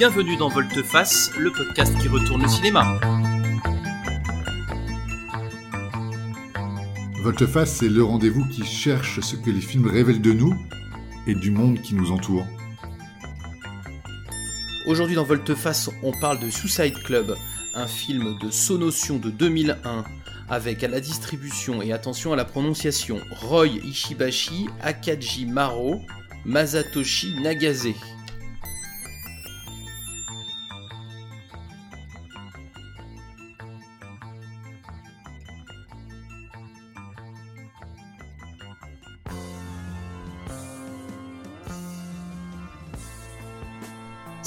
Bienvenue dans Volte-Face, le podcast qui retourne le cinéma. Volte-Face, c'est le rendez-vous qui cherche ce que les films révèlent de nous et du monde qui nous entoure. Aujourd'hui dans Volte-Face, on parle de Suicide Club, un film de Sonotion de 2001 avec à la distribution et attention à la prononciation Roy Ishibashi, Akaji Maro, Masatoshi Nagase.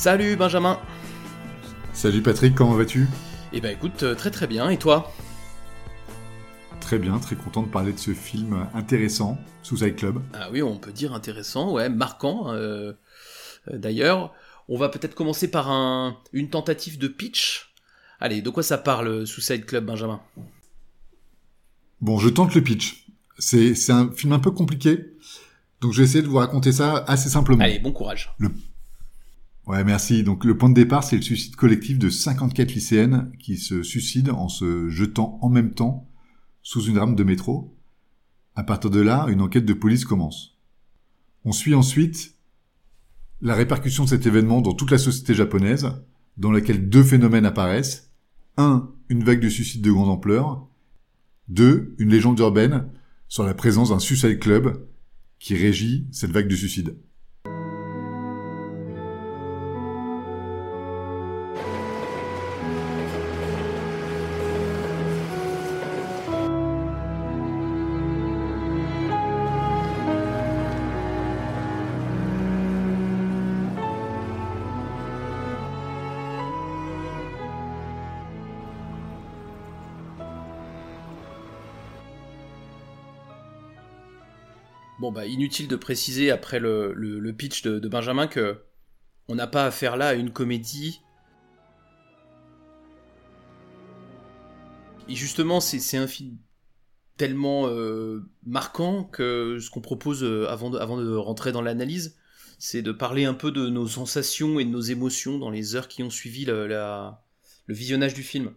Salut Benjamin Salut Patrick, comment vas-tu? Eh ben écoute, euh, très très bien, et toi? Très bien, très content de parler de ce film intéressant, Suicide Club. Ah oui, on peut dire intéressant, ouais, marquant. euh, euh, D'ailleurs, on va peut-être commencer par un, une tentative de pitch. Allez, de quoi ça parle Suicide Club, Benjamin? Bon, je tente le pitch. C'est c'est un film un peu compliqué, donc je vais essayer de vous raconter ça assez simplement. Allez, bon courage. Ouais, merci. Donc le point de départ, c'est le suicide collectif de 54 lycéennes qui se suicident en se jetant en même temps sous une rame de métro. À partir de là, une enquête de police commence. On suit ensuite la répercussion de cet événement dans toute la société japonaise, dans laquelle deux phénomènes apparaissent. Un, une vague de suicides de grande ampleur. Deux, une légende urbaine sur la présence d'un suicide club qui régit cette vague de suicides. Inutile de préciser après le, pitch de, Benjamin que on n'a pas affaire là à une comédie. Et justement, c'est un film tellement euh, marquant que ce qu'on propose euh, avant de, rentrer dans l'analyse, c'est de parler un peu de nos sensations et de nos émotions dans les heures qui ont suivi le, visionnage du film.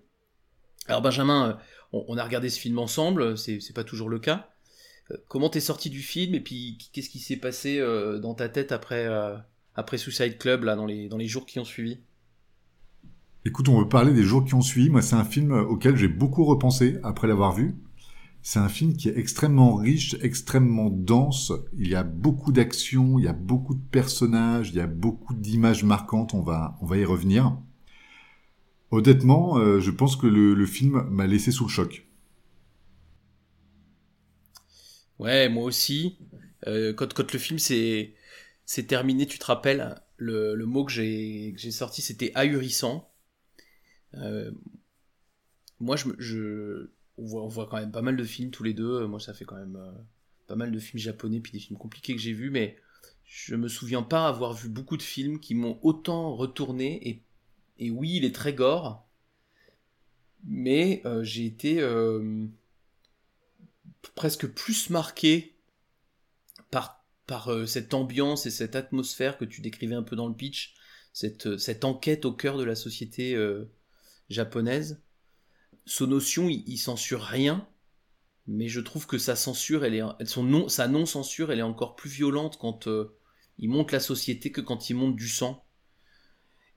Alors Benjamin, euh, on, on a regardé ce film ensemble, c'est pas toujours le cas. Euh, Comment t'es sorti du film et puis qu'est-ce qui s'est passé euh, dans ta tête après, euh, après Suicide Club là dans les, dans les jours qui ont suivi? Écoute, on veut parler des jours qui ont suivi. Moi, c'est un film auquel j'ai beaucoup repensé après l'avoir vu. C'est un film qui est extrêmement riche, extrêmement dense. Il y a beaucoup d'actions, il y a beaucoup de personnages, il y a beaucoup d'images marquantes. On va, on va y revenir. Honnêtement, euh, je pense que le, le film m'a laissé sous le choc. Ouais, moi aussi. Euh, quand, quand le film s'est terminé, tu te rappelles, le, le mot que j'ai sorti, c'était ahurissant. Euh, moi, je, je on, voit, on voit quand même pas mal de films tous les deux. Moi, ça fait quand même euh, pas mal de films japonais puis des films compliqués que j'ai vus, mais je me souviens pas avoir vu beaucoup de films qui m'ont autant retourné. Et, et oui, il est très gore, mais euh, j'ai été euh, presque plus marqué par, par euh, cette ambiance et cette atmosphère que tu décrivais un peu dans le pitch, cette, euh, cette enquête au cœur de la société euh, japonaise. Sonotion, il, il censure rien, mais je trouve que sa censure, elle est, son non, sa non-censure, elle est encore plus violente quand il montre la société que quand il montre du sang.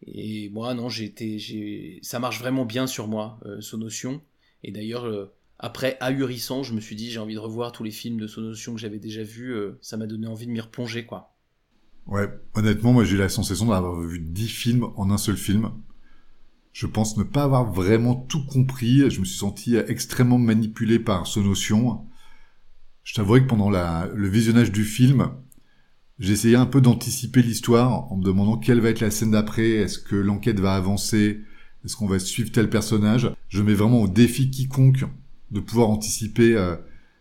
Et moi, non, j'ai été, j'ai, ça marche vraiment bien sur moi, Sonotion. Et d'ailleurs, après Ahurissant, je me suis dit j'ai envie de revoir tous les films de Sonotion que j'avais déjà vus. euh, ça m'a donné envie de m'y replonger, quoi. Ouais, honnêtement, moi j'ai eu la sensation d'avoir vu 10 films en un seul film. Je pense ne pas avoir vraiment tout compris. Je me suis senti extrêmement manipulé par ce notion. Je t'avouerai que pendant la, le visionnage du film, essayé un peu d'anticiper l'histoire en me demandant quelle va être la scène d'après. Est-ce que l'enquête va avancer? Est-ce qu'on va suivre tel personnage? Je mets vraiment au défi quiconque de pouvoir anticiper euh,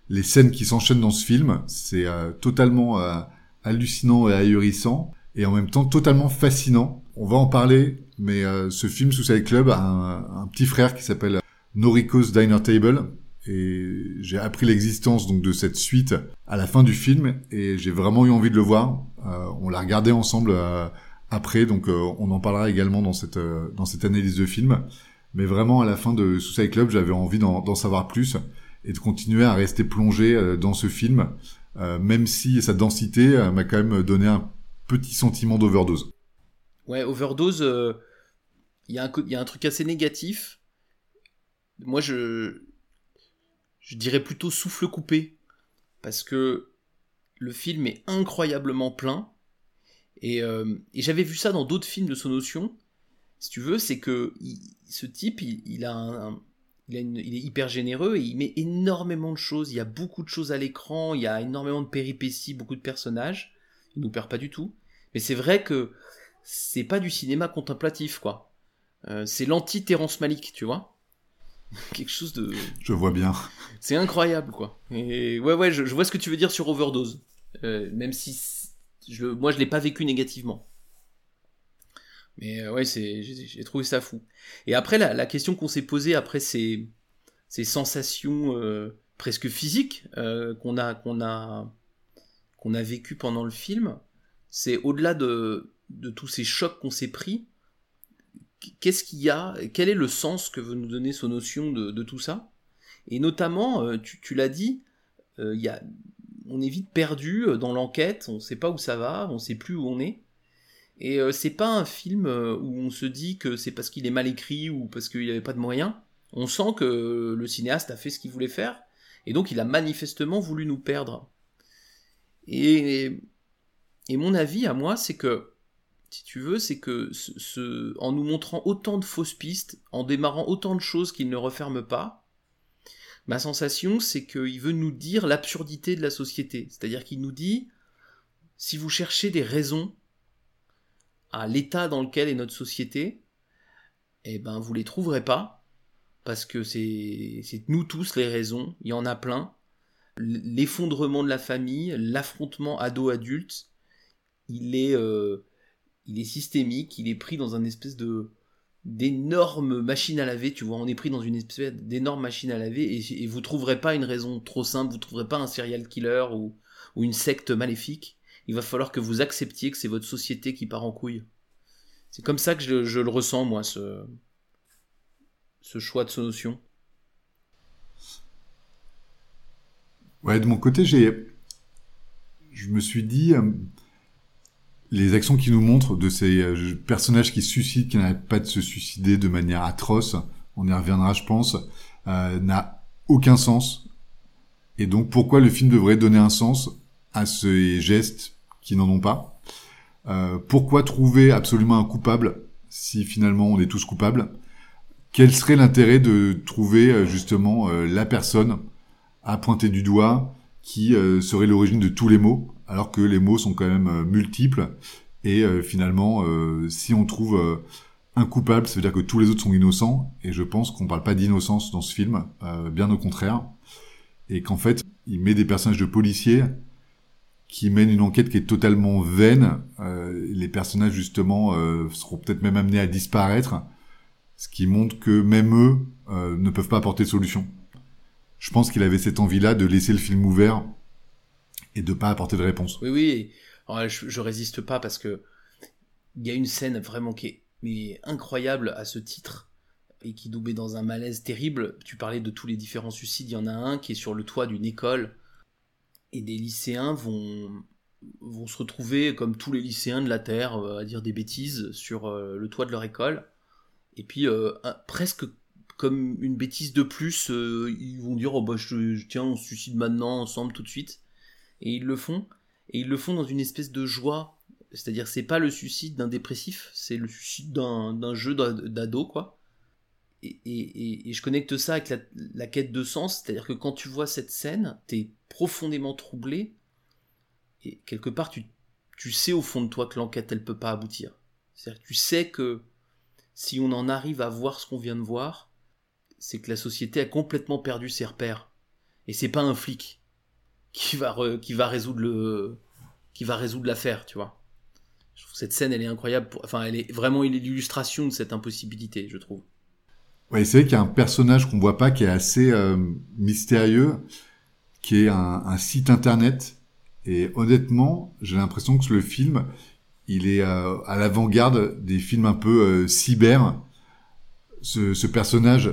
les scènes qui s'enchaînent dans ce film. C'est euh, totalement euh, hallucinant et ahurissant, et en même temps totalement fascinant. On va en parler, mais euh, ce film, Suicide Club, a un, petit frère qui s'appelle Noriko's Diner Table, et j'ai appris l'existence donc de cette suite à la fin du film, et j'ai vraiment eu envie de le voir. Euh, on l'a regardé ensemble euh, après, donc on en parlera également dans cette dans cette analyse de film. Mais vraiment, à la fin de Suicide Club, j'avais envie d'en savoir plus et de continuer à rester plongé dans ce film, même si sa densité m'a quand même donné un petit sentiment d'overdose. Ouais, overdose, il y, a un, truc assez négatif. Moi, je, dirais plutôt souffle coupé. Parce que le film est incroyablement plein. Et, euh, j'avais vu ça dans d'autres films de Sonotion. Si tu veux, c'est que ce type, il, a il, il, est hyper généreux et il met énormément de choses. Il y a beaucoup de choses à l'écran, il y a énormément de péripéties, beaucoup de personnages. Il nous perd pas du tout. Mais c'est vrai que c'est pas du cinéma contemplatif, quoi. Euh, c'est l'anti-Terrence Malik, tu vois. Quelque chose de. Je vois bien. C'est incroyable, quoi. Et ouais, ouais, je, vois ce que tu veux dire sur Overdose. Euh, même si je, moi, je l'ai pas vécu négativement. Mais euh, ouais, j'ai trouvé ça fou. Et après, la, question qu'on s'est posée après ces, ces sensations presque physiques qu'on a, qu'on a, qu'on a vécu pendant le film, c'est au-delà de, de tous ces chocs qu'on s'est pris qu'est-ce qu'il y a Quel est le sens que veut nous donner ce notion de, tout ça? Et notamment, euh, tu, l'as dit, euh, y a, on est vite perdu euh, dans l'enquête, on ne sait pas où ça va, on ne sait plus où on est. Et c'est pas un film où on se dit que c'est parce qu'il est mal écrit ou parce qu'il n'y avait pas de moyens. On sent que le cinéaste a fait ce qu'il voulait faire, et donc il a manifestement voulu nous perdre. Et, et mon avis à moi, c'est que si tu veux, c'est que en nous montrant autant de fausses pistes, en démarrant autant de choses qu'il ne referme pas, ma sensation c'est qu'il veut nous dire l'absurdité de la société. C'est-à-dire qu'il nous dit, si vous cherchez des raisons à l'état dans lequel est notre société, eh ben vous les trouverez pas, parce que c'est nous tous les raisons, il y en a plein. L'effondrement de la famille, l'affrontement ado-adulte, il est... Euh, il est systémique, il est pris dans un espèce de d'énorme machine à laver, tu vois, on est pris dans une espèce d'énorme machine à laver et, et, vous trouverez pas une raison trop simple, vous trouverez pas un serial killer ou, une secte maléfique. Il va falloir que vous acceptiez que c'est votre société qui part en couille. C'est comme ça que je, le ressens, moi, ce, choix de notion. Ouais, de mon côté, j'ai, je me suis dit, euh, les actions qui nous montrent de ces euh, personnages qui suicident, qui n'arrêtent pas de se suicider de manière atroce, on y reviendra je pense, euh, n'a aucun sens. Et donc pourquoi le film devrait donner un sens à ces gestes n'en ont pas euh, Pourquoi trouver absolument un coupable si finalement on est tous coupables? Quel serait l'intérêt de trouver euh, justement la personne à pointer du doigt qui serait l'origine de tous les maux alors que les mots sont quand même euh, multiples. Et euh, finalement, euh, si on trouve un coupable, ça veut dire que tous les autres sont innocents. Et je pense qu'on parle pas d'innocence dans ce film, bien au contraire. Et qu'en fait, il met des personnages de policiers qui mènent une enquête qui est totalement vaine. les personnages justement seront peut-être même amenés à disparaître, ce qui montre que même eux ne peuvent pas apporter de solution. Je pense qu'il avait cette envie-là de laisser le film ouvert et de pas apporter de réponse. Oui, oui. je, je, résiste pas parce que il y a une scène vraiment qui est mais incroyable à ce titre et qui met dans un malaise terrible. Tu parlais de tous les différents suicides. Il y en a un qui est sur le toit d'une école et des lycéens vont vont se retrouver comme tous les lycéens de la terre euh, à dire des bêtises sur euh, le toit de leur école et puis euh, presque comme une bêtise de plus ils vont dire oh bah je, tiens on se suicide maintenant ensemble tout de suite et ils le font, et ils le font dans une espèce de joie. C'est-à-dire, c'est pas le suicide d'un dépressif, c'est le suicide d'un jeu d'ado, quoi. Et, je connecte ça avec la, quête de sens, c'est-à-dire que quand tu vois cette scène, t'es profondément troublé, et quelque part, tu, tu sais au fond de toi que l'enquête, elle peut pas aboutir. C'est-à-dire que tu sais que si on en arrive à voir ce qu'on vient de voir, c'est que la société a complètement perdu ses repères. Et c'est pas un flic qui va qui va résoudre le qui va résoudre l'affaire, tu vois. Je trouve cette scène, elle est incroyable. Enfin, elle est vraiment l'illustration de cette impossibilité, je trouve. Ouais, c'est vrai qu'il y a un personnage qu'on voit pas qui est assez euh, mystérieux, qui est un, un, site internet. Et honnêtement, j'ai l'impression que le film, il est à l'avant-garde des films un peu cyber. Ce, ce personnage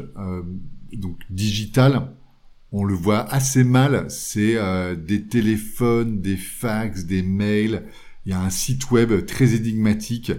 donc digital, on le voit assez mal. C'est des téléphones, des fax, des mails. Il y a un site web très énigmatique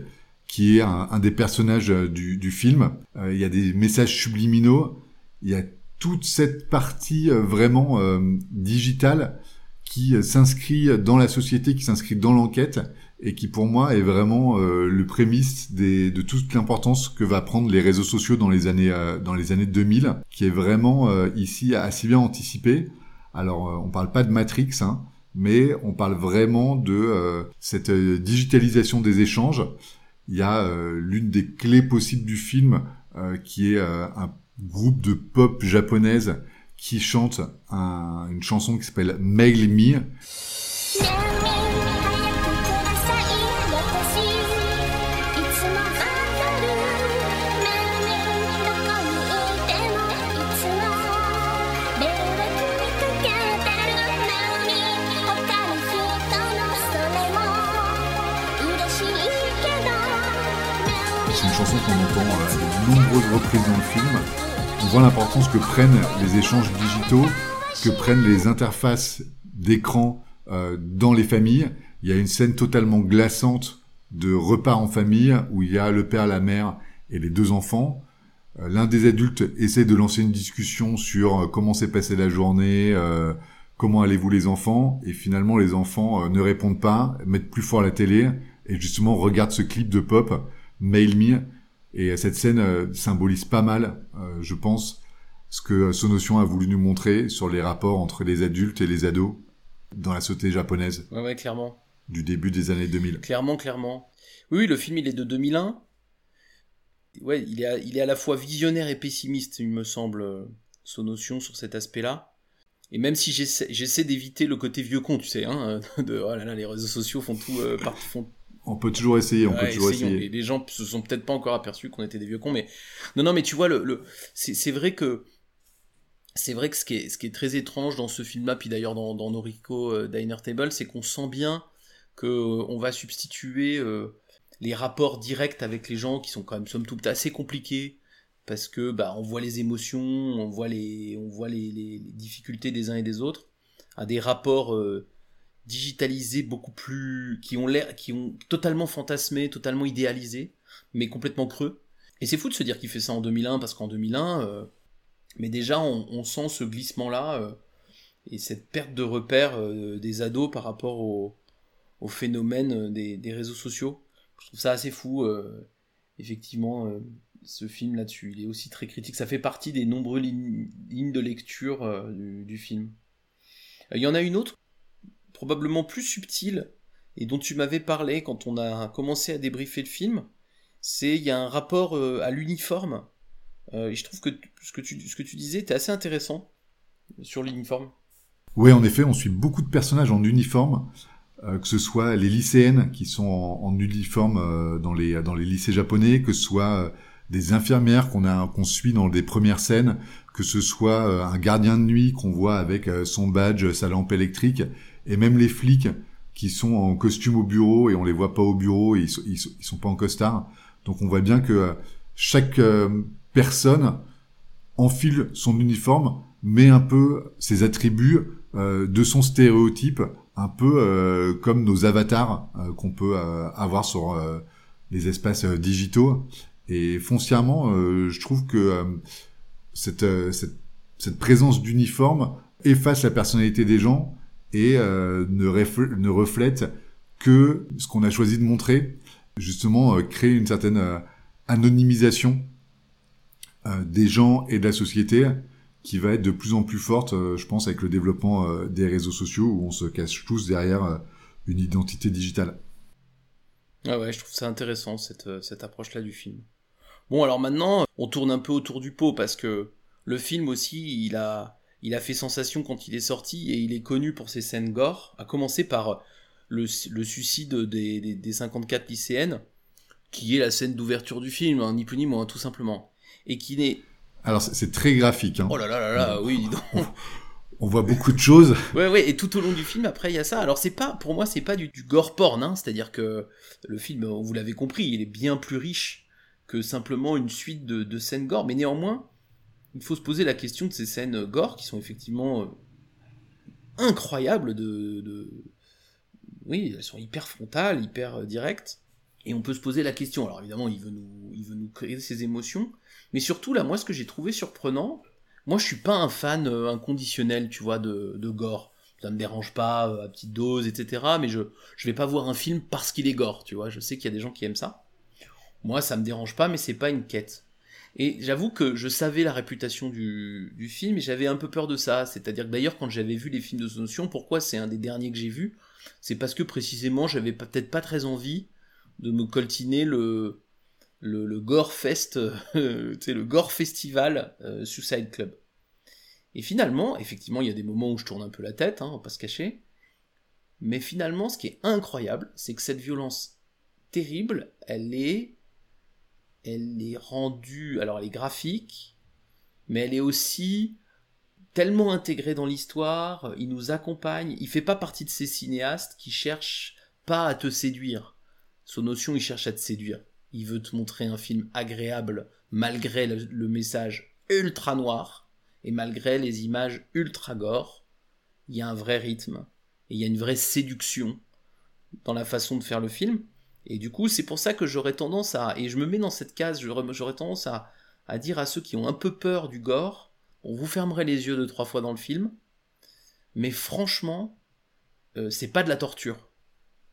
qui est un, des personnages du, du film. il y a des messages subliminaux. Il y a toute cette partie euh, vraiment euh, digitale qui euh, s'inscrit dans la société, qui s'inscrit dans l'enquête et qui pour moi est vraiment le prémisse des, de toute l'importance que va prendre les réseaux sociaux dans les années dans les années 2000, qui est vraiment ici assez bien anticipé. Alors on parle pas de Matrix, hein, mais on parle vraiment de cette digitalisation des échanges. Il y a l'une des clés possibles du film qui est un groupe de pop japonaise qui chante un, une chanson qui s'appelle Mail Me. Reprises dans le film on voit l'importance que prennent les échanges digitaux, que prennent les interfaces d'écran euh, dans les familles. Il y a une scène totalement glaçante de repas en famille où il y a le père, la mère et les deux enfants. Euh, l'un des adultes essaie de lancer une discussion sur euh, comment s'est passée la journée, comment allez-vous les enfants, et finalement les enfants ne répondent pas, mettent plus fort la télé et justement regardent ce clip de pop, Mail Me, et cette scène euh, symbolise pas mal, euh, je pense, ce que Sonotion a voulu nous montrer sur les rapports entre les adultes et les ados dans la société japonaise. Ouais, ouais, clairement. Du début des années 2000. Clairement, clairement. Oui, le film, il est de 2001. Ouais, il est à, il est à la fois visionnaire et pessimiste, il me semble, euh, Sonotion sur cet aspect-là. Et même si j'essaie d'éviter le côté vieux con, tu sais, hein, de oh là là, les réseaux sociaux font tout, font on peut toujours essayer, on peut toujours essayer. Les gens se sont peut-être pas encore aperçus qu'on était des vieux cons, mais non, non, mais tu vois, le, le... c'est vrai que c'est vrai que ce qui, est, ce qui est très étrange dans ce film-là, puis d'ailleurs dans, dans Noriko euh, Diner Table, c'est qu'on sent bien que euh, on va substituer euh, les rapports directs avec les gens qui sont quand même somme toute assez compliqués parce que bah on voit les émotions, on voit les on voit les, les, difficultés des uns et des autres à des rapports digitalisés beaucoup plus qui ont l'air qui ont totalement fantasmé totalement idéalisé mais complètement creux. Et c'est fou de se dire qu'il fait ça en 2001 parce qu'en 2001 euh, mais déjà on, sent ce glissement là euh, et cette perte de repère euh, des ados par rapport au, au phénomène des, des, réseaux sociaux. Je trouve ça assez fou effectivement ce film là-dessus. Il est aussi très critique. Ça fait partie des nombreuses lignes, de lecture du film. Il y en a une autre probablement plus subtil et dont tu m'avais parlé quand on a commencé à débriefer le film, c'est il y a un rapport euh, à l'uniforme. Euh, et je trouve que ce que tu, ce tu disais était assez intéressant sur l'uniforme. Oui, en effet, on suit beaucoup de personnages en uniforme, euh, que ce soit les lycéennes qui sont en, uniforme dans, les, lycées japonais, que ce soit des infirmières qu'on suit dans les premières scènes, que ce soit un gardien de nuit qu'on voit avec son badge, sa lampe électrique, et même les flics qui sont en costume au bureau et on les voit pas au bureau, et ils, sont, pas en costard. Donc on voit bien que euh, chaque euh, personne enfile son uniforme, met un peu ses attributs euh, de son stéréotype, un peu comme nos avatars qu'on peut avoir sur les espaces digitaux. Et foncièrement, je trouve que cette présence d'uniforme efface la personnalité des gens et euh, ne, reflète que ce qu'on a choisi de montrer, justement euh, créer une certaine euh, anonymisation des gens et de la société qui va être de plus en plus forte, je pense, avec le développement des réseaux sociaux où on se cache tous derrière une identité digitale. Ah ouais, je trouve ça intéressant cette, cette approche-là du film. Bon, alors maintenant, on tourne un peu autour du pot parce que le film aussi, il a, il a fait sensation quand il est sorti et il est connu pour ses scènes gore, à commencer par le, suicide des, 54 lycéennes, qui est la scène d'ouverture du film, hein, ni plus ni moins, tout simplement. Et qui n'est. Alors c'est très graphique. Hein. Oh là là là là, oui, on voit beaucoup de choses. ouais, ouais, et tout au long du film, après, il y a ça. Alors, c'est pas, pour moi, c'est pas du, du gore porn, hein, c'est-à-dire que le film, vous l'avez compris, il est bien plus riche que simplement une suite de, de, scènes gore, mais néanmoins, il faut se poser la question de ces scènes gore qui sont effectivement euh, incroyables de, Oui, elles sont hyper frontales, hyper euh, directes, et on peut se poser la question. Alors, évidemment, il veut nous, il créer ces émotions, mais surtout, là, moi, ce que j'ai trouvé surprenant, moi, je suis pas un fan euh, inconditionnel, tu vois, de, gore. Ça me dérange pas euh, à petite dose, etc. Mais je je vais pas voir un film parce qu'il est gore, tu vois. Je sais qu'il y a des gens qui aiment ça. Moi, ça me dérange pas, mais c'est pas une quête. Et j'avoue que je savais la réputation du, film et j'avais un peu peur de ça. C'est-à-dire que d'ailleurs, quand j'avais vu les films de notion, pourquoi c'est un des derniers que j'ai vu C'est parce que précisément, j'avais peut-être pas très envie de me coltiner le, le, Gore Fest, c'est le Gore Festival euh, Suicide Club. Et finalement, effectivement, il y a des moments où je tourne un peu la tête, hein, on va pas se cacher. Mais finalement, ce qui est incroyable, c'est que cette violence terrible, elle est, elle est rendue, alors elle est graphique, mais elle est aussi tellement intégrée dans l'histoire, il nous accompagne, il fait pas partie de ces cinéastes qui cherchent pas à te séduire. Son notion, il cherche à te séduire il veut te montrer un film agréable malgré le, message ultra noir et malgré les images ultra gore. Il y a un vrai rythme et il y a une vraie séduction dans la façon de faire le film. Et du coup, c'est pour ça que j'aurais tendance à, et je me mets dans cette case, j'aurais tendance à, à dire à ceux qui ont un peu peur du gore, on vous fermerait les yeux deux trois fois dans le film, mais franchement, euh, c'est pas de la torture.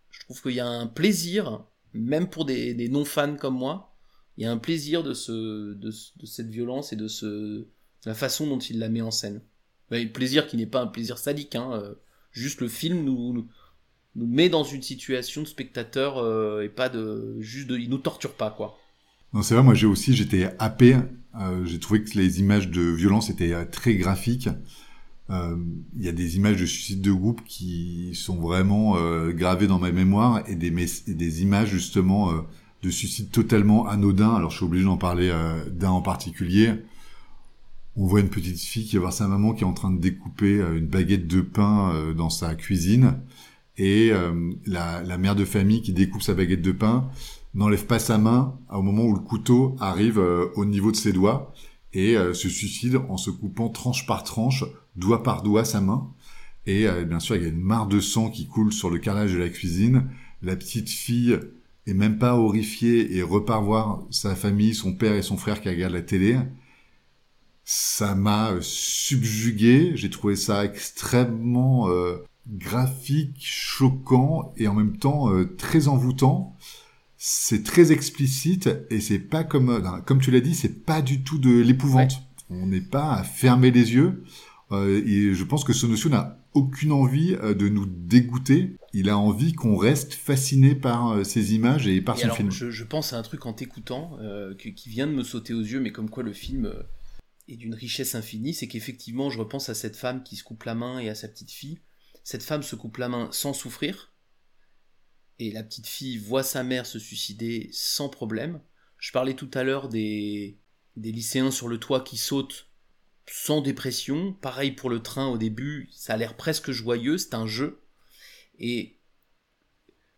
Je trouve qu'il y a un plaisir même pour des, non-fans comme moi, il y a un plaisir de, ce, de, cette violence et de, ce, la façon dont il la met en scène. Un plaisir qui n'est pas un plaisir sadique, hein, euh, juste le film nous, met dans une situation de spectateur euh, et pas de juste de, il nous torture pas quoi. Non c'est vrai, moi j'ai aussi j'étais happé, euh, j'ai trouvé que les images de violence étaient très graphiques. Euh, il y a des images de suicide de groupe qui sont vraiment euh, gravées dans ma mémoire et des, des images justement euh, de suicide totalement anodin. Alors je suis obligé d'en parler d'un en particulier. On voit une petite fille qui va voir sa maman qui est en train de découper une baguette de pain dans sa cuisine et la, la, mère de famille qui découpe sa baguette de pain n'enlève pas sa main au moment où le couteau arrive au niveau de ses doigts et se suicide en se coupant tranche par tranche doigt par doigt sa main. Et euh, bien sûr, il y a une mare de sang qui coule sur le carrelage de la cuisine. La petite fille est même pas horrifiée et repart voir sa famille, son père et son frère qui regardent la télé. Ça m'a subjugué. J'ai trouvé ça extrêmement euh, graphique, choquant et en même temps euh, très envoûtant. C'est très explicite et c'est pas comme comme tu l'as dit, c'est pas du tout de l'épouvante. On n'est pas à fermer les yeux. Euh, et je pense que Sonosio n'a aucune envie euh, de nous dégoûter. Il a envie qu'on reste fasciné par euh, ces images et par son film. Je, pense à un truc en t'écoutant qui, vient de me sauter aux yeux, mais comme quoi le film est d'une richesse infinie, c'est qu'effectivement je repense à cette femme qui se coupe la main et à sa petite fille. Cette femme se coupe la main sans souffrir, et la petite fille voit sa mère se suicider sans problème. Je parlais tout à l'heure des, lycéens sur le toit qui sautent sans dépression. Pareil pour le train au début, ça a l'air presque joyeux, c'est un jeu. Et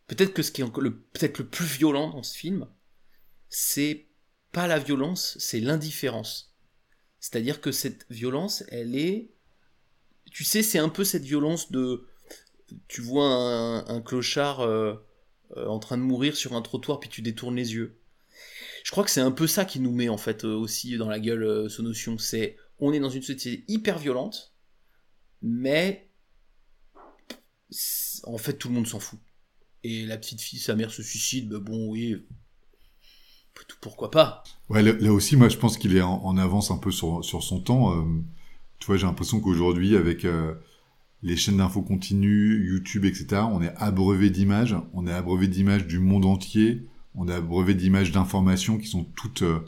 peut-être que ce qui est le, peut-être le plus violent dans ce film, c'est pas la violence, c'est l'indifférence. C'est-à-dire que cette violence, elle est, tu sais, c'est un peu cette violence de, tu vois un, clochard euh, euh, en train de mourir sur un trottoir puis tu détournes les yeux. Je crois que c'est un peu ça qui nous met en fait euh, aussi dans la gueule ce notion, c'est on est dans une société hyper violente, mais en fait tout le monde s'en fout. Et la petite fille, sa mère se suicide, ben bon oui, pourquoi pas? Ouais, là, aussi, moi je pense qu'il est en, avance un peu sur, son temps. Tu vois, j'ai l'impression qu'aujourd'hui, avec euh, les chaînes d'infos continues, YouTube, etc., on est abreuvé d'images, on est abreuvé d'images du monde entier, on est abreuvé d'images d'informations qui sont toutes... Euh,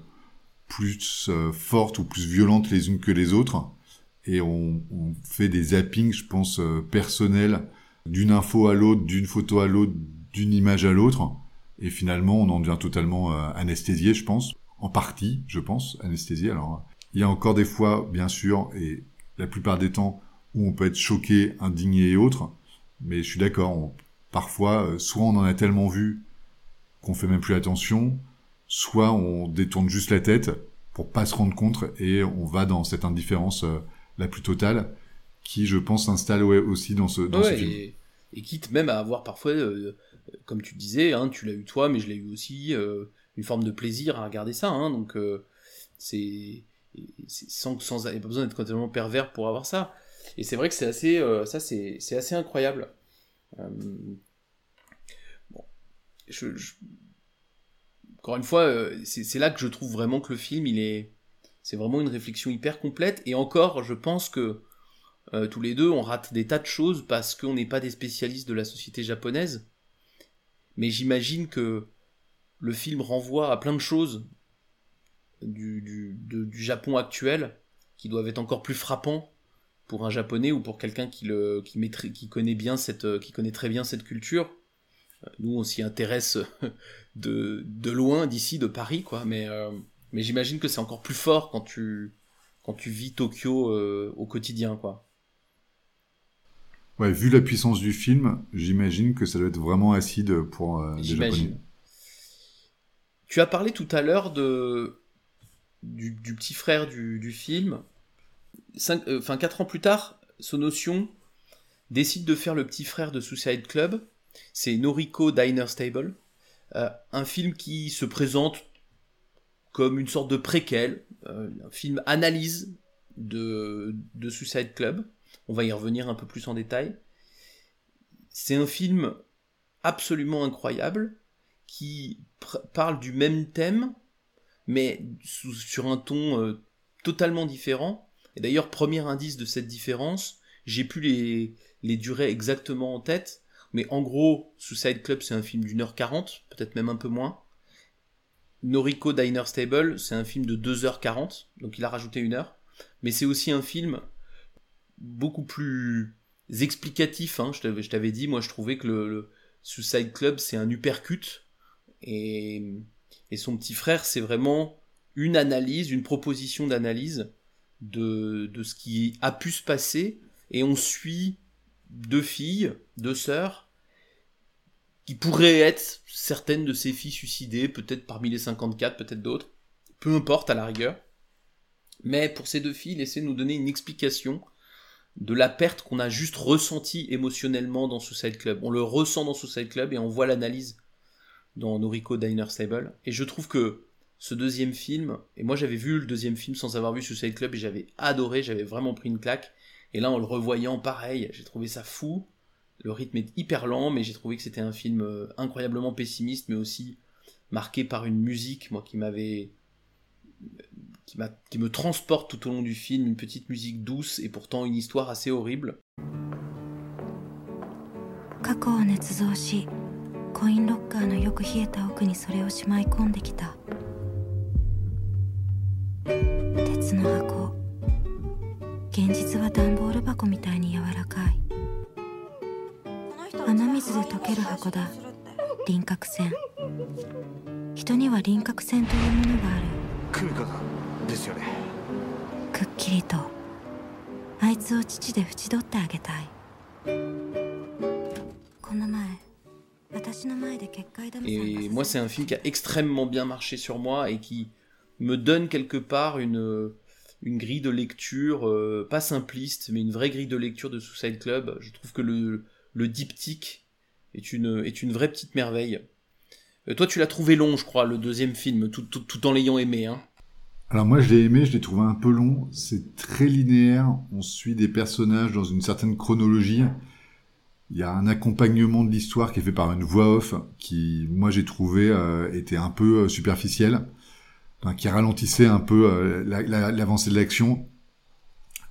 plus euh, fortes ou plus violentes les unes que les autres. Et on, on fait des zappings, je pense, euh, personnels, d'une info à l'autre, d'une photo à l'autre, d'une image à l'autre. Et finalement, on en devient totalement euh, anesthésié, je pense. En partie, je pense, anesthésié. Alors, il y a encore des fois, bien sûr, et la plupart des temps, où on peut être choqué, indigné et autres. Mais je suis d'accord, parfois, euh, soit on en a tellement vu qu'on fait même plus attention, soit on détourne juste la tête pour pas se rendre compte et on va dans cette indifférence euh, la plus totale qui, je pense, s'installe aussi dans ce, dans ce film. Et, quitte même à avoir parfois, euh, comme tu disais, hein, tu l'as eu toi, mais je l'ai eu aussi, une forme de plaisir à regarder ça. Hein, donc c'est sans, sans pas besoin d'être complètement pervers pour avoir ça. Et c'est vrai que c'est assez, euh, c'est, assez incroyable. Euh, bon, encore une fois, euh, c'est, là que je trouve vraiment que le film, il est, c'est vraiment une réflexion hyper complète. Et encore, je pense que tous les deux, on rate des tas de choses parce qu'on n'est pas des spécialistes de la société japonaise. Mais j'imagine que le film renvoie à plein de choses du, du Japon actuel qui doivent être encore plus frappants pour un japonais ou pour quelqu'un qui le qui, qui connaît bien cette euh, qui connaît très bien cette culture. Euh, nous on s'y intéresse de, de loin d'ici de Paris quoi. Mais euh, mais j'imagine que c'est encore plus fort quand tu quand tu vis Tokyo au quotidien quoi. Ouais vu la puissance du film j'imagine que ça doit être vraiment acide pour les japonais. Tu as parlé tout à l'heure de du, petit frère du, film euh, enfin 4 ans plus tard, Sonotion décide de faire le petit frère de Suicide Club. C'est Noriko Diner Stable, euh, un film qui se présente comme une sorte de préquel, euh, un film analyse de Suicide Club. On va y revenir un peu plus en détail. C'est un film absolument incroyable qui parle du même thème, mais sur un ton totalement différent. Et d'ailleurs, premier indice de cette différence, j'ai pu les, les durées exactement en tête, mais en gros, Suicide Club, c'est un film d'une heure quarante, peut-être même un peu moins. Noriko Diner Stable, c'est un film de 2h40, donc il a rajouté une heure. Mais c'est aussi un film beaucoup plus explicatif. Hein. Je t'avais dit, moi je trouvais que le, Suicide Club, c'est un uppercut. Et, et son petit frère, c'est vraiment une analyse, une proposition d'analyse de, de ce qui a pu se passer et on suit deux filles, deux sœurs, qui pourraient être certaines de ces filles suicidées, peut-être parmi les 54, peut-être d'autres, peu importe à la rigueur. Mais pour ces deux filles, laissez nous donner une explication de la perte qu'on a juste ressentie émotionnellement dans Suicide Club. On le ressent dans Suicide Club et on voit l'analyse dans Noriko Diner Stable. Et je trouve que ce deuxième film, et moi j'avais vu le deuxième film sans avoir vu Suicide Club et j'avais adoré, j'avais vraiment pris une claque. Et là en le revoyant, pareil, j'ai trouvé ça fou. Le rythme est hyper lent, mais j'ai trouvé que c'était un film euh, incroyablement pessimiste, mais aussi marqué par une musique, moi qui m'avait qui, qui me transporte tout au long du film, une petite musique douce et pourtant une histoire assez horrible. 鉄の箱。現実は段ボール箱みたいに柔らかい。鼻水で溶ける箱だ。輪郭線。人には輪郭線というものがある。久美子さんですよね。くっきりと。あいつを父で縁取ってあげたい。この前 Et moi, c'est un film qui a extrêmement bien marché sur moi et qui me donne quelque part une, une grille de lecture, euh, pas simpliste, mais une vraie grille de lecture de Suicide Club. Je trouve que le, le diptyque est une, est une vraie petite merveille. Euh, toi, tu l'as trouvé long, je crois, le deuxième film, tout, tout, tout en l'ayant aimé. Hein. Alors moi, je l'ai aimé, je l'ai trouvé un peu long. C'est très linéaire. On suit des personnages dans une certaine chronologie. Il y a un accompagnement de l'histoire qui est fait par une voix off qui, moi, j'ai trouvé euh, était un peu superficiel qui ralentissait un peu euh, l'avancée de l'action,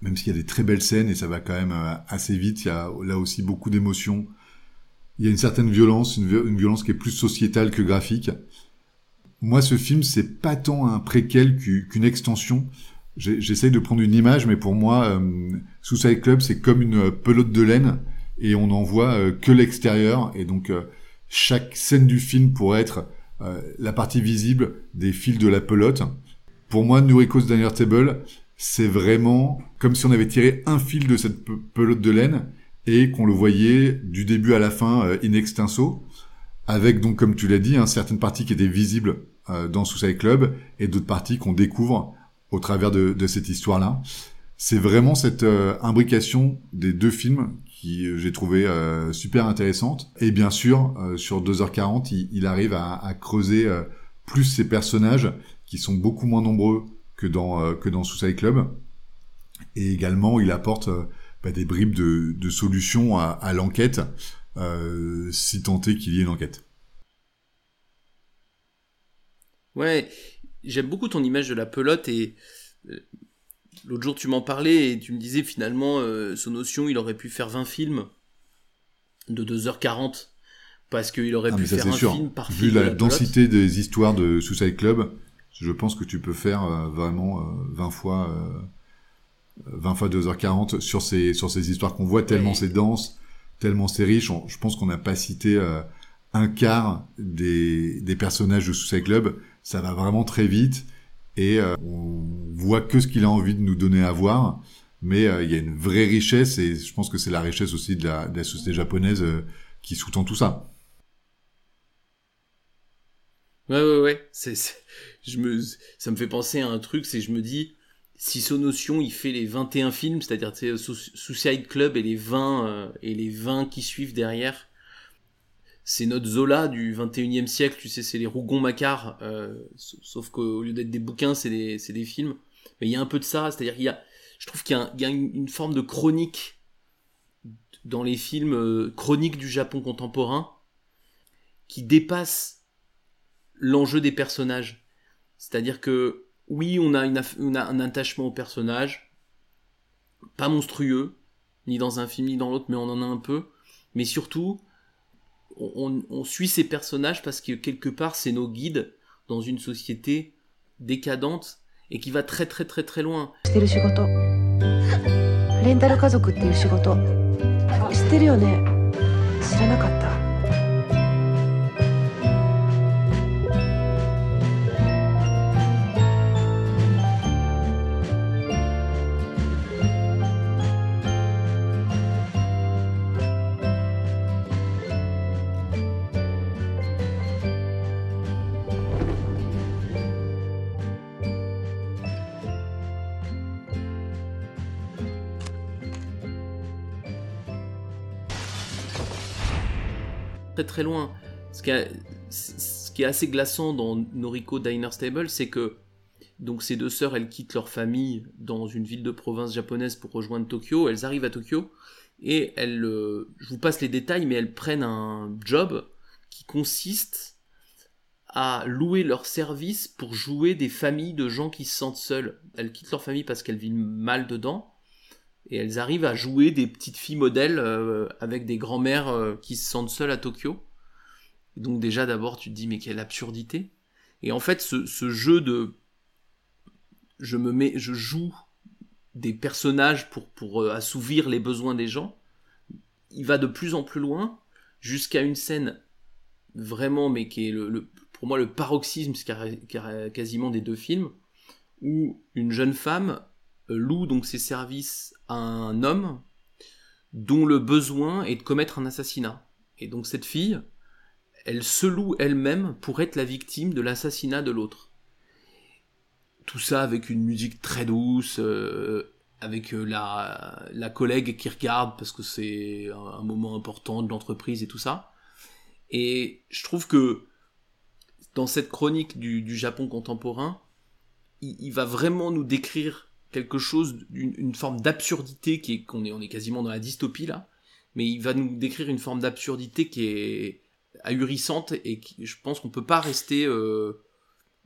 même s'il y a des très belles scènes et ça va quand même euh, assez vite. Il y a là aussi beaucoup d'émotions. Il y a une certaine violence, une, violence qui est plus sociétale que graphique. Moi, ce film, c'est pas tant un préquel qu'une extension. J'essaye de prendre une image, mais pour moi, euh, Suicide Club, c'est comme une pelote de laine et on n'en voit que l'extérieur. Et donc, chaque scène du film pourrait être euh, la partie visible des fils de la pelote. Pour moi, Noriko's Diner Table, c'est vraiment comme si on avait tiré un fil de cette pelote de laine et qu'on le voyait du début à la fin euh, in extenso, avec donc comme tu l'as dit, hein, certaines parties qui étaient visibles euh, dans Suicide Club et d'autres parties qu'on découvre au travers de, cette histoire-là. C'est vraiment cette euh, imbrication des deux films euh, j'ai trouvé super intéressante. Et bien sûr, sur 2h40, il, arrive à, creuser plus ces personnages qui sont beaucoup moins nombreux que dans que dans Suicide Club. Et également, il apporte bah, des bribes de, solutions à, à l'enquête, euh, si tant est qu'il y ait une enquête. Ouais, j'aime beaucoup ton image de la pelote et euh, l'autre jour tu m'en parlais et tu me disais finalement euh, notion il aurait pu faire 20 films de 2h40 parce qu'il aurait ah, pu faire un film par Vu la, densité des histoires de Suicide Club, je pense que tu peux faire euh, vraiment 20 fois 20 fois 2h40 sur ces, sur ces histoires qu'on voit, tellement c'est dense, tellement c'est riche. je pense qu'on n'a pas cité euh, un quart des, des personnages de Suicide Club. Ça va vraiment très vite et euh, on voit que ce qu'il a envie de nous donner à voir. Mais euh, il y a une vraie richesse et je pense que c'est la richesse aussi de la, de société japonaise qui sous-tend tout ça. Ouais, ouais, ouais. Je me, ça me fait penser à un truc, c'est je me dis, si Sonotion il fait les 21 films, c'est-à-dire Suicide Club et les 20 euh, et les 20 qui suivent derrière, c'est notre Zola du 21e siècle, tu sais, c'est les Rougon-Macquart, euh, sauf qu'au lieu d'être des bouquins, c'est des, des, films. Mais il y a un peu de ça, c'est-à-dire qu'il y a, je trouve qu'il y a, une, forme de chronique dans les films euh, chroniques du Japon contemporain qui dépasse l'enjeu des personnages. C'est-à-dire que oui, on a, un attachement au personnage, pas monstrueux, ni dans un film ni dans l'autre, mais on en a un peu. Mais surtout, on, suit ces personnages parce que quelque part, c'est nos guides dans une société décadente et qui va très très très très loin. Loin. Ce qui, ce qui est assez glaçant dans Noriko Diner Stable, c'est que donc ces deux sœurs, elles quittent leur famille dans une ville de province japonaise pour rejoindre Tokyo. Elles arrivent à Tokyo et elles, euh, je vous passe les détails, mais elles prennent un job qui consiste à louer leurs services pour jouer des familles de gens qui se sentent seuls. Elles quittent leur famille parce qu'elles vivent mal dedans et elles arrivent à jouer des petites filles modèles euh, avec des grands-mères euh, qui se sentent seules à Tokyo. Donc déjà d'abord tu te dis mais quelle absurdité. Et en fait ce, jeu de je me mets je joue des personnages pour euh, assouvir les besoins des gens, il va de plus en plus loin jusqu'à une scène vraiment mais qui est le, pour moi le paroxysme quasiment des deux films où une jeune femme loue donc ses services à un homme dont le besoin est de commettre un assassinat. Et donc cette fille, elle se loue elle-même pour être la victime de l'assassinat de l'autre. Tout ça avec une musique très douce, euh, avec euh, la, collègue qui regarde parce que c'est un, moment important de l'entreprise et tout ça. Et je trouve que dans cette chronique du, Japon contemporain, il, va vraiment nous décrire quelque chose, une, forme d'absurdité qui est qu'on est, on est quasiment dans la dystopie là, mais il va nous décrire une forme d'absurdité qui est ahurissante et qui, je pense qu'on peut pas rester, euh,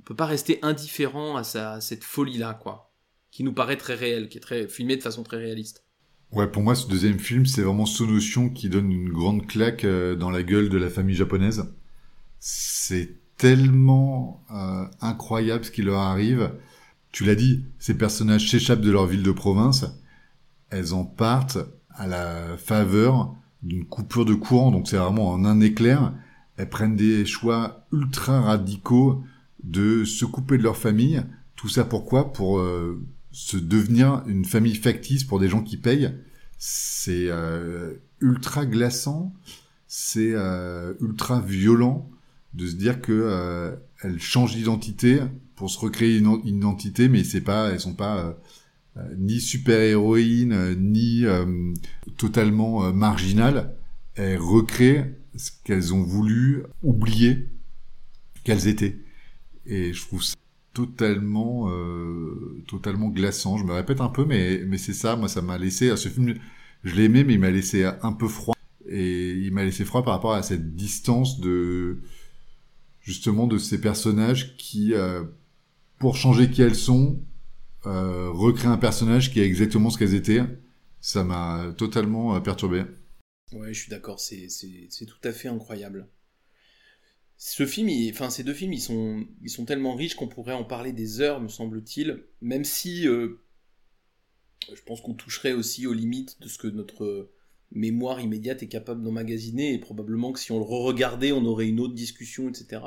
on peut pas rester indifférent à, cette folie là quoi, qui nous paraît très réelle, qui est très filmé de façon très réaliste. Ouais, pour moi, ce deuxième film, c'est vraiment ce notion qui donne une grande claque euh, dans la gueule de la famille japonaise. C'est tellement euh, incroyable ce qui leur arrive. Tu l'as dit, ces personnages s'échappent de leur ville de province, elles en partent à la faveur d'une coupure de courant, donc c'est vraiment en un éclair, elles prennent des choix ultra radicaux de se couper de leur famille, tout ça pourquoi? Pour euh, se devenir une famille factice pour des gens qui payent, c'est euh, ultra glaçant, c'est euh, ultra violent de se dire que euh, elle change d'identité pour se recréer une, identité, mais c'est pas, elles sont pas ni super héroïnes ni totalement marginales. Elles recréent ce qu'elles ont voulu oublier qu'elles étaient. Et je trouve ça totalement euh, totalement glaçant. Je me répète un peu, mais mais c'est ça. Moi, ça m'a laissé. Ce film, je l'ai aimé, mais il m'a laissé un peu froid. Et il m'a laissé froid par rapport à cette distance de justement de ces personnages qui, euh, pour changer qui elles sont, euh, recréent un personnage qui est exactement ce qu'elles étaient. Ça m'a totalement euh, perturbé. Ouais, je suis d'accord. C'est c'est tout à fait incroyable. Ce film, enfin ces deux films, ils sont, ils sont tellement riches qu'on pourrait en parler des heures, me semble-t-il. Même si euh, je pense qu'on toucherait aussi aux limites de ce que notre mémoire immédiate est capable d'emmagasiner, et probablement que si on le re-regardait, on aurait une autre discussion, etc.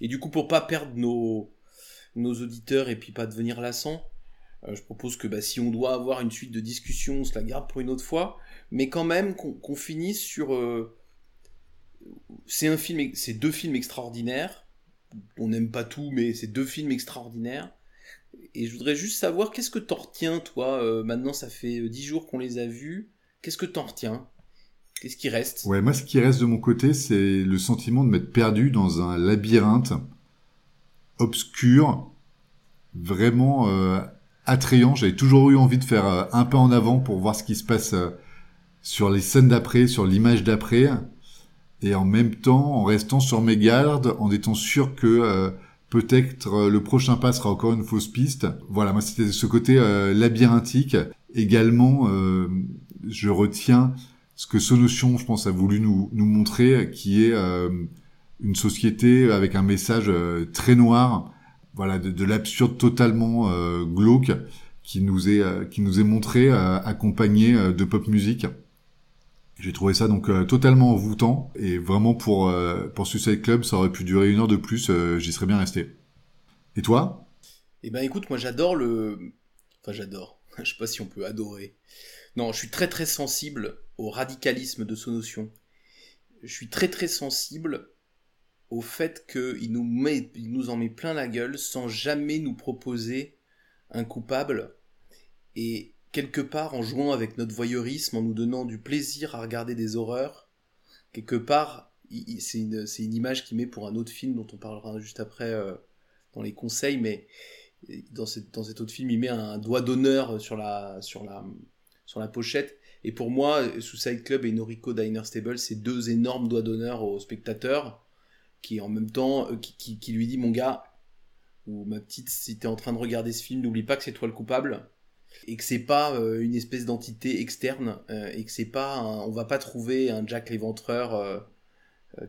Et du coup, pour pas perdre nos, nos auditeurs et puis pas devenir lassant, euh, je propose que bah, si on doit avoir une suite de discussions, on se la garde pour une autre fois, mais quand même qu'on finisse sur euh, c'est un film, c'est deux films extraordinaires. On n'aime pas tout, mais c'est deux films extraordinaires. Et je voudrais juste savoir, qu'est-ce que t'en retiens, toi euh, Maintenant, ça fait dix jours qu'on les a vus. Qu'est-ce que t'en retiens? Qu'est-ce qui reste? Ouais, moi, ce qui reste de mon côté, c'est le sentiment de m'être perdu dans un labyrinthe obscur, vraiment euh, attrayant. J'avais toujours eu envie de faire un pas en avant pour voir ce qui se passe sur les scènes d'après, sur l'image d'après et en même temps en restant sur mes gardes, en étant sûr que euh, peut-être euh, le prochain pas sera encore une fausse piste. Voilà, moi c'était ce côté euh, labyrinthique. Également, je retiens ce que Sonotion, je pense, a voulu nous montrer, qui est une société avec un message très noir, voilà, de, de l'absurde totalement glauque, qui nous est qui nous est montré accompagné de pop musique. J'ai trouvé ça donc euh, totalement envoûtant et vraiment pour euh, pour Suicide Club, ça aurait pu durer une heure de plus, euh, j'y serais bien resté. Et toi? Eh ben écoute, moi j'adore le, enfin j'adore. je sais pas si on peut adorer. Non, je suis très très sensible au radicalisme de ce notion. Je suis très très sensible au fait qu'il nous il nous en met plein la gueule sans jamais nous proposer un coupable. Et quelque part en jouant avec notre voyeurisme, en nous donnant du plaisir à regarder des horreurs, quelque part, c'est une, une, image qu'il met pour un autre film dont on parlera juste après euh, dans les conseils, mais dans, cette, dans cet autre film, il met un doigt d'honneur sur la, sur, la, sur la pochette. Et pour moi, Suicide Club et Noriko Diner Stable, c'est deux énormes doigts d'honneur au spectateur, qui en même temps, euh, qui, qui lui dit, mon gars, ou ma petite, si t'es en train de regarder ce film, n'oublie pas que c'est toi le coupable et que c'est pas euh, une espèce d'entité externe euh, et que c'est pas on va pas trouver un Jack l'éventreur euh,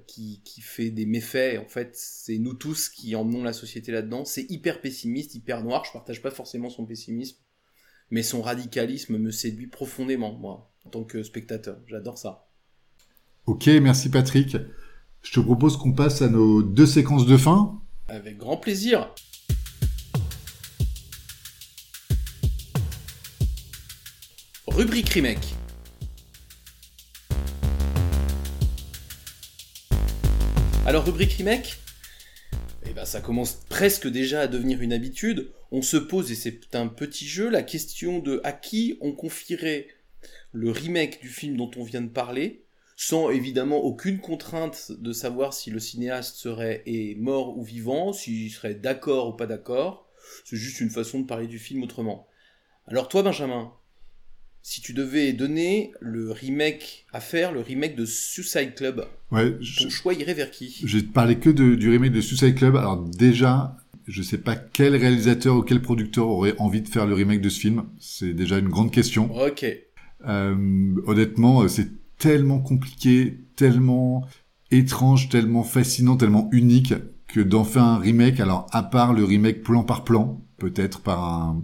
qui, qui, fait des méfaits. En fait c'est nous tous qui emmenons la société là-dedans. C'est hyper pessimiste hyper noir. Je partage pas forcément son pessimisme mais son radicalisme me séduit profondément moi en tant que spectateur. J'adore ça. Ok merci Patrick je te propose qu'on passe à nos deux séquences de fin avec grand plaisir Rubrique remake. Alors rubrique remake, eh ben, ça commence presque déjà à devenir une habitude. On se pose, et c'est un petit jeu, la question de à qui on confierait le remake du film dont on vient de parler, sans évidemment aucune contrainte de savoir si le cinéaste serait mort ou vivant, s'il serait d'accord ou pas d'accord. C'est juste une façon de parler du film autrement. Alors toi Benjamin, si tu devais donner le remake à faire, le remake de Suicide Club, ouais, ton choix irait vers qui? J'ai parlé que de, du remake de Suicide Club. Alors déjà, je sais pas quel réalisateur ou quel producteur aurait envie de faire le remake de ce film. C'est déjà une grande question. Ok. Euh, honnêtement, c'est tellement compliqué, tellement étrange, tellement fascinant, tellement unique que d'en faire un remake. Alors à part le remake plan par plan, peut-être par un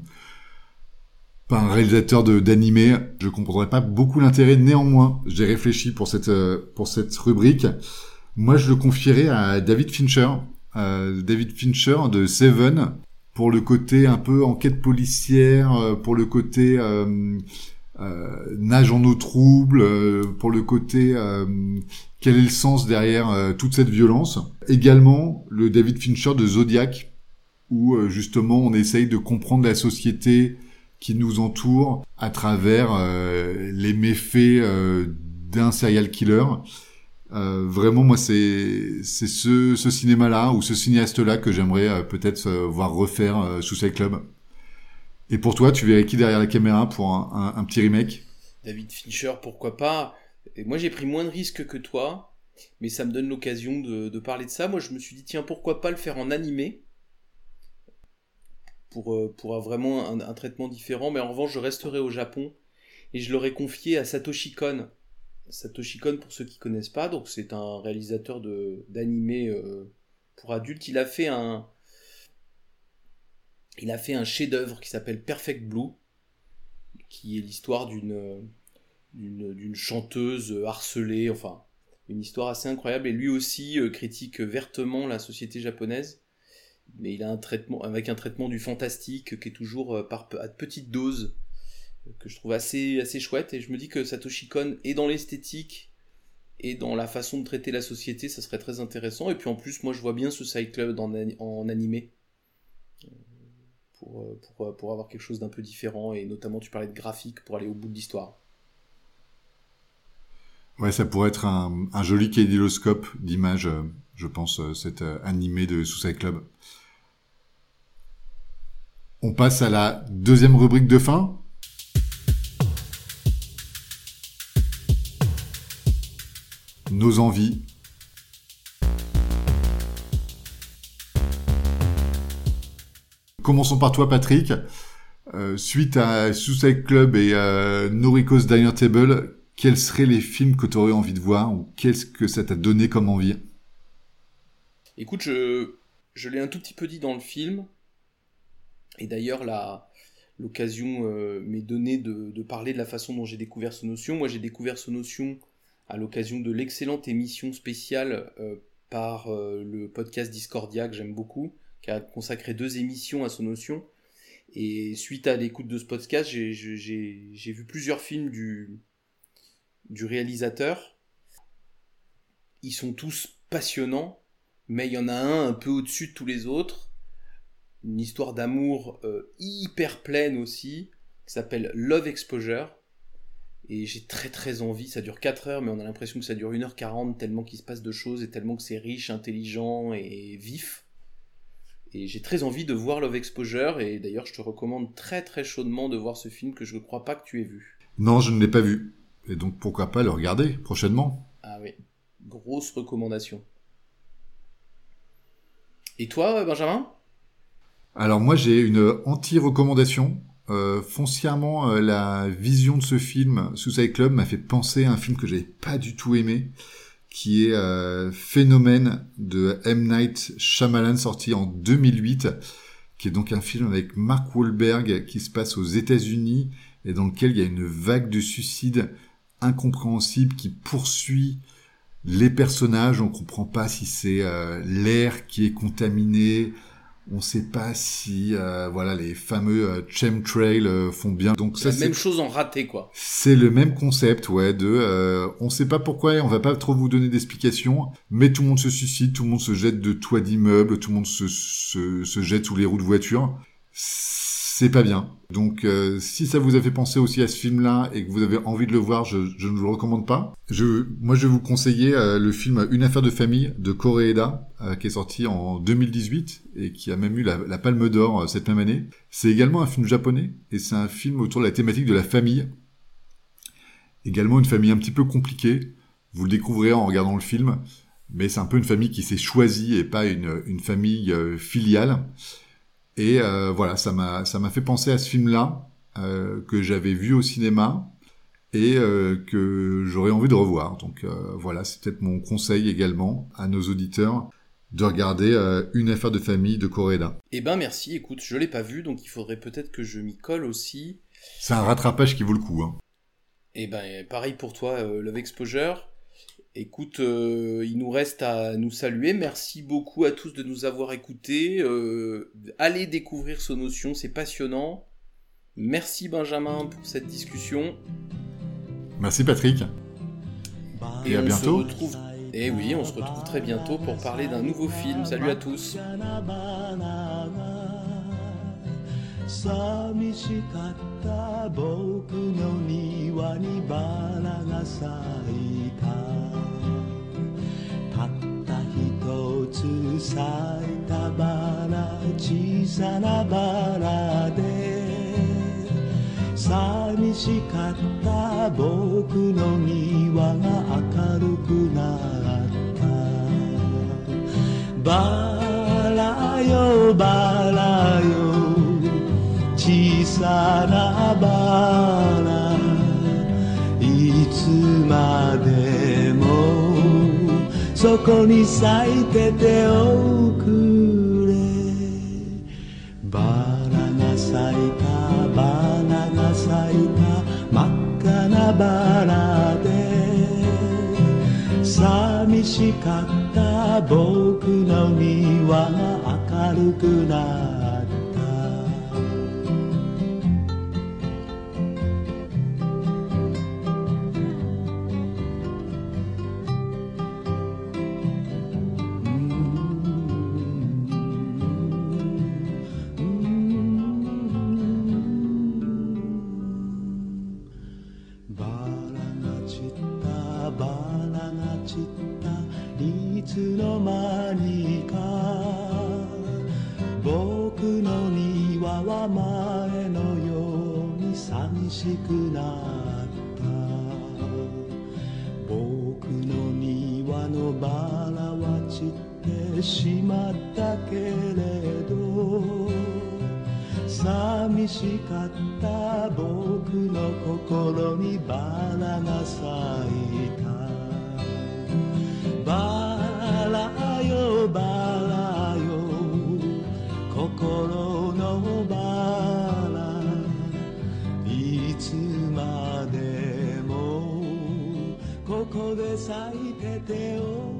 pas un réalisateur d'animé, je comprendrais pas beaucoup l'intérêt. Néanmoins, j'ai réfléchi pour cette euh, pour cette rubrique. Moi, je le confierais à David Fincher, euh, David Fincher de Seven, pour le côté un peu enquête policière, pour le côté nage en eau trouble, pour le côté quel est le sens derrière toute cette violence? Également le David Fincher de Zodiac, où justement on essaye de comprendre la société qui nous entoure à travers les méfaits d'un serial killer. Euh, vraiment, moi, c'est c'est ce, ce cinéma-là ou ce cinéaste-là que j'aimerais euh, peut-être euh, voir refaire euh, sous Suicide Club. Et pour toi, tu verrais qui derrière la caméra pour un, petit remake? David Fincher, pourquoi pas? Et Moi, j'ai pris moins de risques que toi, mais ça me donne l'occasion de, parler de ça. Moi, je me suis dit, tiens, pourquoi pas le faire en animé? Pour, pour vraiment un, un traitement différent. Mais en revanche, je resterai au Japon et je l'aurais confié à Satoshi Kon Satoshi Kon, pour ceux qui connaissent pas, donc c'est un réalisateur de d'animé euh, pour adultes. Il a fait un, il a fait un chef-d'œuvre qui s'appelle Perfect Blue, qui est l'histoire d'une d'une chanteuse harcelée, enfin une histoire assez incroyable. Et lui aussi euh, critique vertement la société japonaise, mais il a un traitement avec un traitement du fantastique qui est toujours euh, par à petite dose que je trouve assez, chouette. Et je me dis que Satoshi Kon est dans l'esthétique et dans la façon de traiter la société, ça serait très intéressant. Et puis en plus, moi je vois bien ce Side en animé. Euh, pour, euh, euh, pour, avoir quelque chose d'un peu différent. Et notamment, tu parlais de graphique pour aller au bout de l'histoire. Ouais, ça pourrait être un, un joli kaléidoscope d'images, je pense, cet animé de Suicide Club. On passe à la deuxième rubrique de fin. nos envies. Commençons par toi, Patrick. Euh, suite à Suicide Club et euh, Noriko's Diner Table, quels seraient les films que tu aurais envie de voir ou qu'est-ce que ça t'a donné comme envie? Écoute, je, l'ai un tout petit peu dit dans le film. Et d'ailleurs, l'occasion euh, m'est donnée de, parler de la façon dont j'ai découvert ce notion. Moi, j'ai découvert ce notion à l'occasion de l'excellente émission spéciale euh, par le podcast Discordia que j'aime beaucoup, qui a consacré deux émissions à son notion. Et suite à l'écoute de ce podcast, j'ai vu plusieurs films du, du réalisateur. Ils sont tous passionnants, mais il y en a un un peu au-dessus de tous les autres. Une histoire d'amour euh, hyper pleine aussi, qui s'appelle Love Exposure. Et j'ai très très envie, ça dure 4 heures, mais on a l'impression que ça dure 1h40, tellement qu'il se passe de choses et tellement que c'est riche, intelligent et vif. Et j'ai très envie de voir Love Exposure, et d'ailleurs je te recommande très très chaudement de voir ce film que je ne crois pas que tu aies vu. Non, je ne l'ai pas vu. Et donc pourquoi pas le regarder prochainement? Ah oui, grosse recommandation. Et toi, Benjamin? Alors moi j'ai une anti-recommandation euh, foncièrement, euh, la vision de ce film, Suicide Club, m'a fait penser à un film que j'avais pas du tout aimé, qui est euh, Phénomène de M. Night Shyamalan, sorti en 2008, qui est donc un film avec Mark Wahlberg qui se passe aux États-Unis et dans lequel il y a une vague de suicides incompréhensible qui poursuit les personnages. On comprend pas si c'est l'air qui est contaminé, on ne sait pas si euh, voilà les fameux euh, chemtrails euh, font bien. Donc ça, la même chose en raté quoi. C'est le même concept ouais de euh, on sait pas pourquoi et on va pas trop vous donner d'explications, mais tout le monde se suicide, tout le monde se jette de toits d'immeubles, tout le monde se, se, se jette sous les roues de voiture c'est pas bien. Donc euh, si ça vous a fait penser aussi à ce film-là et que vous avez envie de le voir, je, je ne vous le recommande pas. Je, moi, je vais vous conseiller euh, le film Une affaire de famille de Koreeda, euh, qui est sorti en 2018 et qui a même eu la, la Palme d'Or cette même année. C'est également un film japonais et c'est un film autour de la thématique de la famille. Également une famille un petit peu compliquée. Vous le découvrirez en regardant le film, mais c'est un peu une famille qui s'est choisie et pas une, une famille filiale. Et euh, voilà, ça m'a ça m'a fait penser à ce film-là euh, que j'avais vu au cinéma et euh, que j'aurais envie de revoir. Donc euh, voilà, c'est peut-être mon conseil également à nos auditeurs de regarder euh, une affaire de famille de Coréda. Eh ben merci, écoute, je l'ai pas vu, donc il faudrait peut-être que je m'y colle aussi. C'est un rattrapage qui vaut le coup. Hein. Eh ben pareil pour toi, Love Exposure. Écoute, euh, il nous reste à nous saluer. Merci beaucoup à tous de nous avoir écoutés. Euh, allez découvrir Sonotion, c'est passionnant. Merci Benjamin pour cette discussion. Merci Patrick. Et, à bientôt. Et eh oui, on se retrouve très bientôt pour parler d'un nouveau film. Salut à tous. 寂しかった僕の庭にバラが咲いた。たった一つ咲いたバラ小さなバラで。寂しかった僕の庭が明るくなった。バラよバラよ。さなバラいつまでもそこに咲いてておくれ。バラが咲いたバラが咲いた真っ赤なバラで寂しかった僕の庭が明るくなる。何か。僕の庭は前のように寂しくなった。僕の庭のバラは散ってしまったけれど寂しかった。僕の心にバラが咲いた。バラバラよ。心のバラいつまでもここで咲いててよ